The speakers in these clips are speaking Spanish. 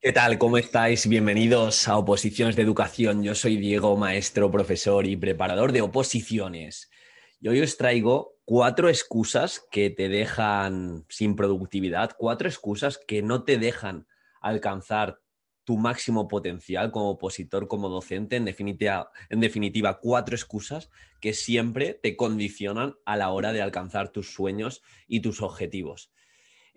¿Qué tal? ¿Cómo estáis? Bienvenidos a Oposiciones de Educación. Yo soy Diego, maestro, profesor y preparador de oposiciones. Y hoy os traigo cuatro excusas que te dejan sin productividad, cuatro excusas que no te dejan alcanzar tu máximo potencial como opositor, como docente, en definitiva, en definitiva, cuatro excusas que siempre te condicionan a la hora de alcanzar tus sueños y tus objetivos.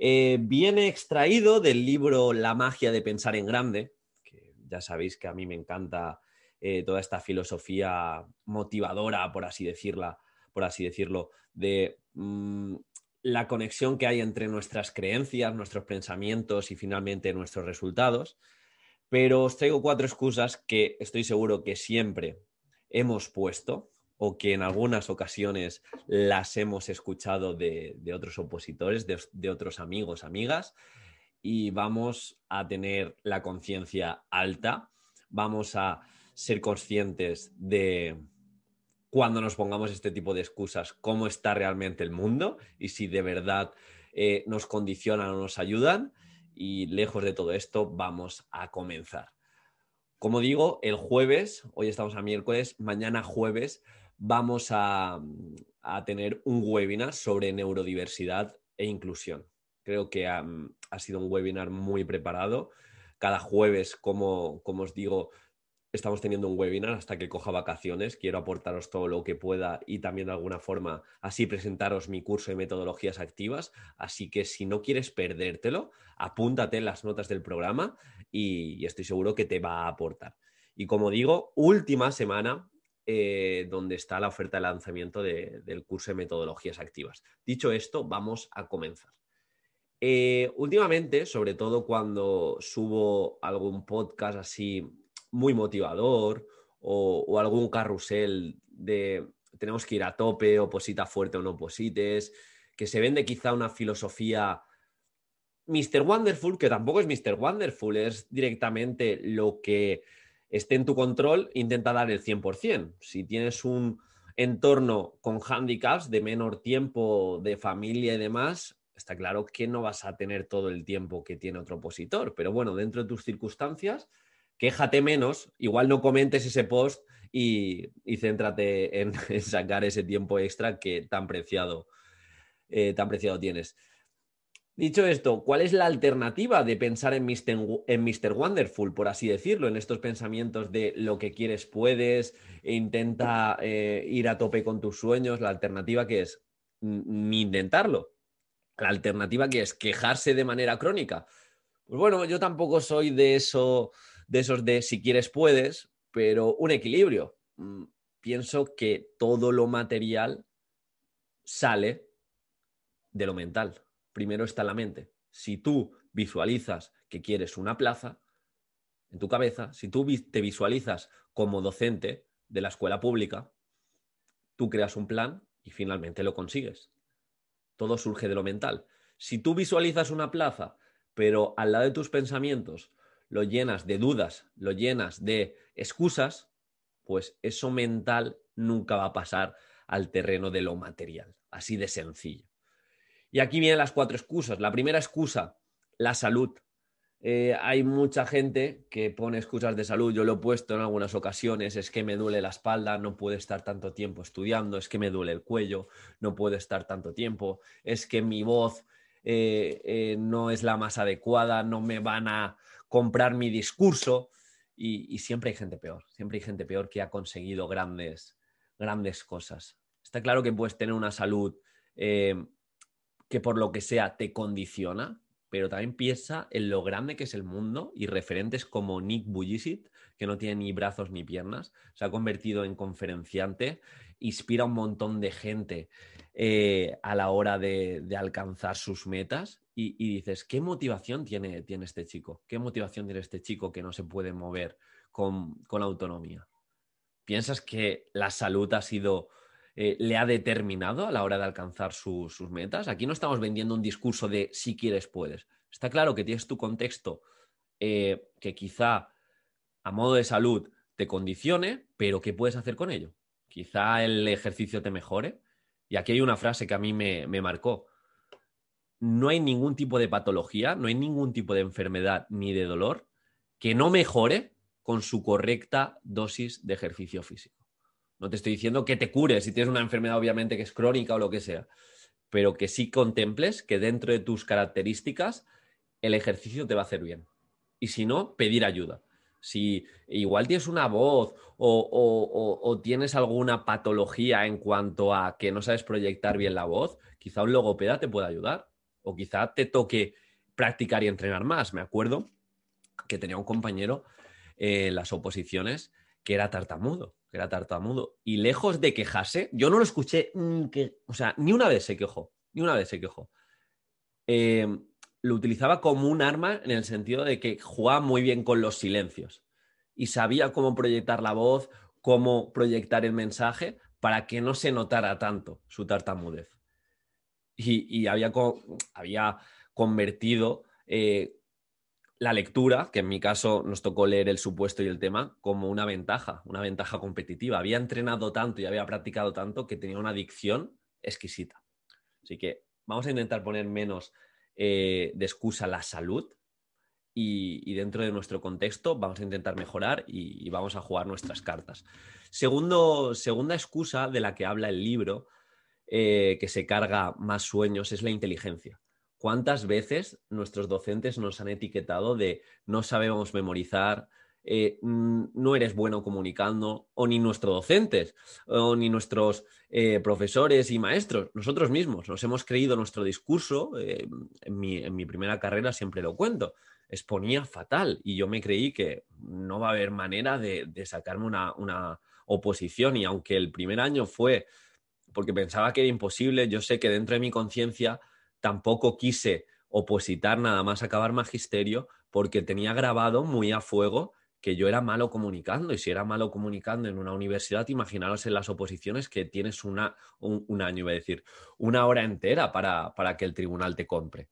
Eh, viene extraído del libro La magia de pensar en grande, que ya sabéis que a mí me encanta eh, toda esta filosofía motivadora, por así decirla, por así decirlo, de mm, la conexión que hay entre nuestras creencias, nuestros pensamientos y finalmente nuestros resultados. Pero os traigo cuatro excusas que estoy seguro que siempre hemos puesto o que en algunas ocasiones las hemos escuchado de, otros opositores, de, otros amigos, amigas, y vamos a tener la conciencia alta, vamos a ser conscientes de cuando nos pongamos este tipo de excusas, cómo está realmente el mundo y si de verdad eh, nos condicionan o nos ayudan. Y lejos de todo esto, vamos a comenzar. Como digo, el jueves, hoy estamos a miércoles, mañana jueves vamos a, tener un webinar sobre neurodiversidad e inclusión. Creo que ha, sido un webinar muy preparado. Cada jueves, como, como os digo, estamos teniendo un webinar hasta que coja vacaciones. Quiero aportaros todo lo que pueda y también de alguna forma así presentaros mi curso de metodologías activas. Así que si no quieres perdértelo, apúntate en las notas del programa y estoy seguro que te va a aportar. Y como digo, última semana eh, donde está la oferta de lanzamiento del curso de metodologías activas. Dicho esto, vamos a comenzar. Eh, últimamente, sobre todo cuando subo algún podcast así muy motivador o, algún carrusel de tenemos que ir a tope, oposita fuerte o no oposites, que se vende quizá una filosofía Mr. Wonderful, que tampoco es Mr. Wonderful, es directamente lo que esté en tu control, intenta dar el 100%. Si tienes un entorno con handicaps de menor tiempo, de familia y demás, está claro que no vas a tener todo el tiempo que tiene otro opositor. Pero bueno, dentro de tus circunstancias, quéjate menos, igual no comentes ese post y, céntrate en, sacar ese tiempo extra que tan preciado, eh, tan preciado tienes. Dicho esto, ¿cuál es la alternativa de pensar en Mr. Wonderful, por así decirlo, en estos pensamientos de lo que quieres puedes, e intenta eh, ir a tope con tus sueños? La alternativa que es ni intentarlo. La alternativa que es quejarse de manera crónica. Pues bueno, yo tampoco soy de eso, de esos de si quieres puedes, pero un equilibrio. Mm, pienso que todo lo material sale de lo mental primero está la mente. Si tú visualizas que quieres una plaza en tu cabeza, si tú te visualizas como docente de la escuela pública, tú creas un plan y finalmente lo consigues. Todo surge de lo mental. Si tú visualizas una plaza, pero al lado de tus pensamientos lo llenas de dudas, lo llenas de excusas, pues eso mental nunca va a pasar al terreno de lo material. Así de sencillo. Y aquí vienen las cuatro excusas. La primera excusa, la salud. Eh, hay mucha gente que pone excusas de salud, yo lo he puesto en algunas ocasiones, es que me duele la espalda, no puedo estar tanto tiempo estudiando, es que me duele el cuello, no puedo estar tanto tiempo, es que mi voz eh, eh, no es la más adecuada, no me van a comprar mi discurso y, y, siempre hay gente peor, siempre hay gente peor que ha conseguido grandes, grandes cosas. Está claro que puedes tener una salud que por lo que sea te condiciona, pero también piensa en lo grande que es el mundo y referentes como Nick Bujicic, que no tiene ni brazos ni piernas, se ha convertido en conferenciante, inspira a un montón de gente eh, a la hora de, alcanzar sus metas y, dices, ¿qué motivación tiene, tiene este chico? ¿Qué motivación tiene este chico que no se puede mover con, con autonomía? ¿Piensas que la salud ha sido eh, le ha determinado a la hora de alcanzar sus metas. Aquí no estamos vendiendo un discurso de si quieres, puedes. Está claro que tienes tu contexto eh, que quizá a modo de salud te condicione, pero ¿qué puedes hacer con ello? Quizá el ejercicio te mejore. Y aquí hay una frase que a mí me, me marcó. No hay ningún tipo de patología, no hay ningún tipo de enfermedad ni de dolor que no mejore con su correcta dosis de ejercicio físico. No te estoy diciendo que te cures si tienes una enfermedad obviamente que es crónica o lo que sea, pero que sí contemples que dentro de tus características el ejercicio te va a hacer bien. Y si no, pedir ayuda. Si igual tienes una voz o, tienes alguna patología en cuanto a que no sabes proyectar bien la voz, quizá un logopeda te pueda ayudar. O quizá te toque practicar y entrenar más. Me acuerdo que tenía un compañero en las oposiciones que era tartamudo, que era tartamudo. Y lejos de quejarse, yo no lo escuché, que, o sea, ni una vez se quejó, ni una vez se quejó. Eh, lo utilizaba como un arma en el sentido de que jugaba muy bien con los silencios y sabía cómo proyectar la voz, cómo proyectar el mensaje para que no se notara tanto su tartamudez. Y, había, había, convertido eh, la lectura, que en mi caso nos tocó leer el supuesto y el tema, como una ventaja, una ventaja competitiva. Había entrenado tanto y había practicado tanto que tenía una dicción exquisita. Así que vamos a intentar poner menos eh, de excusa la salud y, dentro de nuestro contexto vamos a intentar mejorar y, vamos a jugar nuestras cartas. Segunda excusa de la que habla el libro, eh, que se carga más sueños, es la inteligencia. ¿Cuántas veces nuestros docentes nos han etiquetado de no sabemos memorizar, eh, no eres bueno comunicando, o ni nuestros docentes, o ni nuestros eh, profesores y maestros, nosotros mismos nos hemos creído nuestro discurso, eh, en, mi, primera carrera siempre lo cuento, exponía fatal y yo me creí que no va a haber manera de, sacarme una oposición. Y aunque el primer año fue porque pensaba que era imposible, yo sé que dentro de mi conciencia tampoco quise opositar nada más acabar magisterio porque tenía grabado muy a fuego que yo era malo comunicando y si era malo comunicando en una universidad, imaginaros en las oposiciones que tienes una, un, año, iba a decir, una hora entera para, para que el tribunal te compre.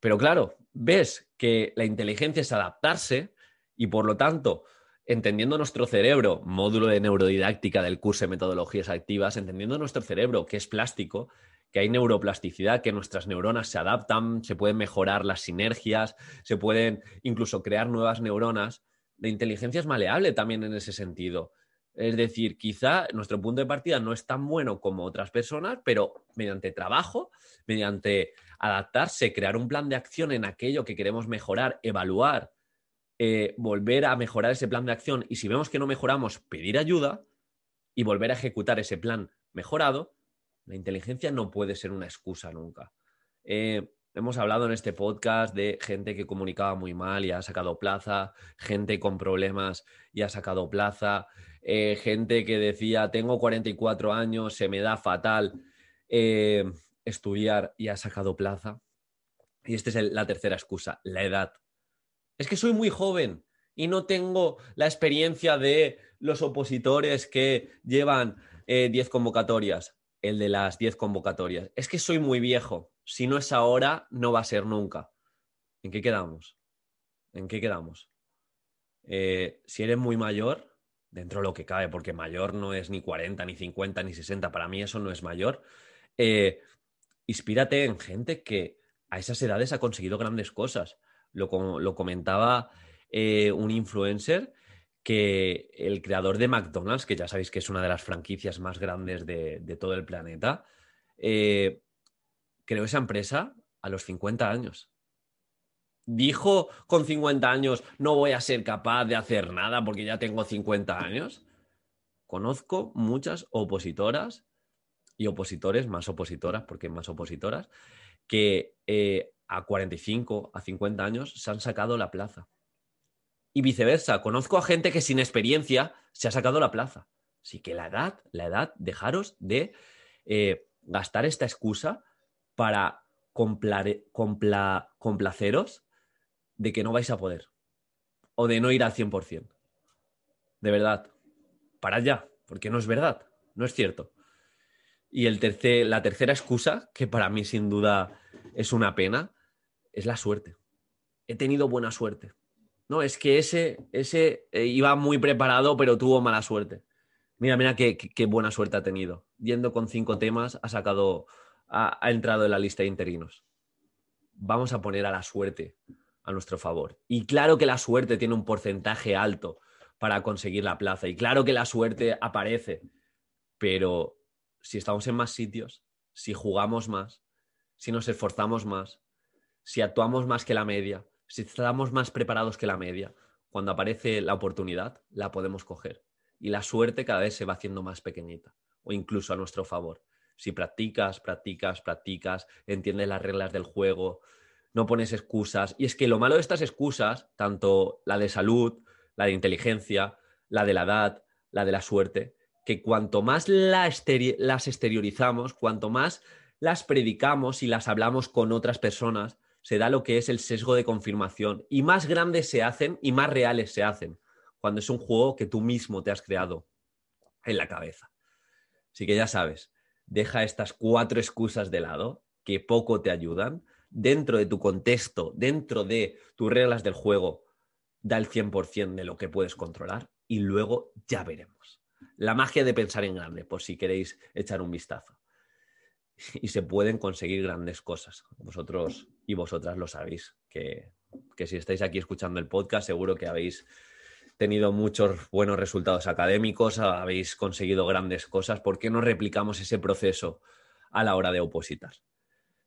Pero claro, ves que la inteligencia es adaptarse y por lo tanto, entendiendo nuestro cerebro, módulo de neurodidáctica del curso de metodologías activas, entendiendo nuestro cerebro que es plástico, que hay neuroplasticidad, que nuestras neuronas se adaptan, se pueden mejorar las sinergias, se pueden incluso crear nuevas neuronas, la inteligencia es maleable también en ese sentido. Es decir, quizá nuestro punto de partida no es tan bueno como otras personas, pero mediante trabajo, mediante adaptarse, crear un plan de acción en aquello que queremos mejorar, evaluar, eh, volver a mejorar ese plan de acción y si vemos que no mejoramos, pedir ayuda y volver a ejecutar ese plan mejorado, la inteligencia no puede ser una excusa nunca. Eh, Hemos hablado en este podcast de gente que comunicaba muy mal y ha sacado plaza, gente con problemas y ha sacado plaza, eh, gente que decía, tengo 44 años, se me da fatal eh, estudiar y ha sacado plaza. Y esta es la tercera excusa, la edad. Es que soy muy joven y no tengo la experiencia de los opositores que llevan 10 eh, convocatorias, el de las 10 convocatorias. Es que soy muy viejo si no es ahora, no va a ser nunca. ¿En qué quedamos? ¿En qué quedamos? Eh, si eres muy mayor, dentro de lo que cabe, porque mayor no es ni 40, ni 50, ni 60, para mí eso no es mayor, eh, inspírate en gente que a esas edades ha conseguido grandes cosas. Lo, lo comentaba eh, un influencer que el creador de McDonald's, que ya sabéis que es una de las franquicias más grandes de, todo el planeta, creó esa empresa a los 50 años. Dijo con 50 años, no voy a ser capaz de hacer nada porque ya tengo 50 años. Conozco muchas opositoras y opositores, más opositoras, porque más opositoras, que eh, a 45, a 50 años se han sacado la plaza. Y viceversa, conozco a gente que sin experiencia se ha sacado la plaza. Así que la edad, la edad, dejaros de eh, gastar esta excusa para complaceros de que no vais a poder o de no ir al 100%. De verdad, parad ya, porque no es verdad, no es cierto. Y el la tercera excusa, que para mí sin duda es una pena, es la suerte. He tenido buena suerte. No, es que ese, ese eh, iba muy preparado, pero tuvo mala suerte. Mira, mira qué, qué buena suerte ha tenido. Yendo con cinco temas, ha sacado ha, entrado en la lista de interinos. Vamos a poner a la suerte a nuestro favor. Y claro que la suerte tiene un porcentaje alto para conseguir la plaza. Y claro que la suerte aparece. Pero si estamos en más sitios, si jugamos más, si nos esforzamos más, si actuamos más que la media, si estamos más preparados que la media, cuando aparece la oportunidad, la podemos coger. Y la suerte cada vez se va haciendo más pequeñita, o incluso a nuestro favor. Si practicas, practicas, practicas, entiendes las reglas del juego, no pones excusas. Y es que lo malo de estas excusas, tanto la de salud, la de inteligencia, la de la edad, la de la suerte, que cuanto más las exteriorizamos, cuanto más las predicamos y las hablamos con otras personas, se da lo que es el sesgo de confirmación. Y más grandes se hacen y más reales se hacen cuando es un juego que tú mismo te has creado en la cabeza. Así que ya sabes, deja estas cuatro excusas de lado que poco te ayudan. Dentro de tu contexto, dentro de tus reglas del juego, da el 100% de lo que puedes controlar y luego ya veremos. La magia de pensar en grande, por si queréis echar un vistazo. Y se pueden conseguir grandes cosas. Vosotros y vosotras lo sabéis, que, que si estáis aquí escuchando el podcast, seguro que habéis tenido muchos buenos resultados académicos, habéis conseguido grandes cosas. ¿Por qué no replicamos ese proceso a la hora de opositar?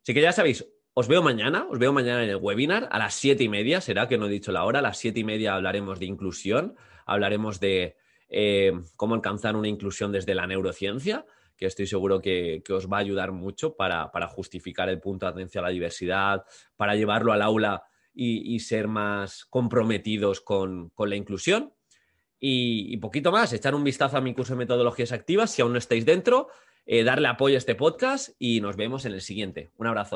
Así que ya sabéis, os veo mañana, os veo mañana en el webinar a las siete y media, será que no he dicho la hora, a las siete y media hablaremos de inclusión, hablaremos de eh, cómo alcanzar una inclusión desde la neurociencia, que estoy seguro que, os va a ayudar mucho para, justificar el punto de atención a la diversidad, para llevarlo al aula y, ser más comprometidos con, la inclusión. Y, poquito más, echar un vistazo a mi curso de metodologías activas si aún no estáis dentro, eh, darle apoyo a este podcast y nos vemos en el siguiente. Un abrazo.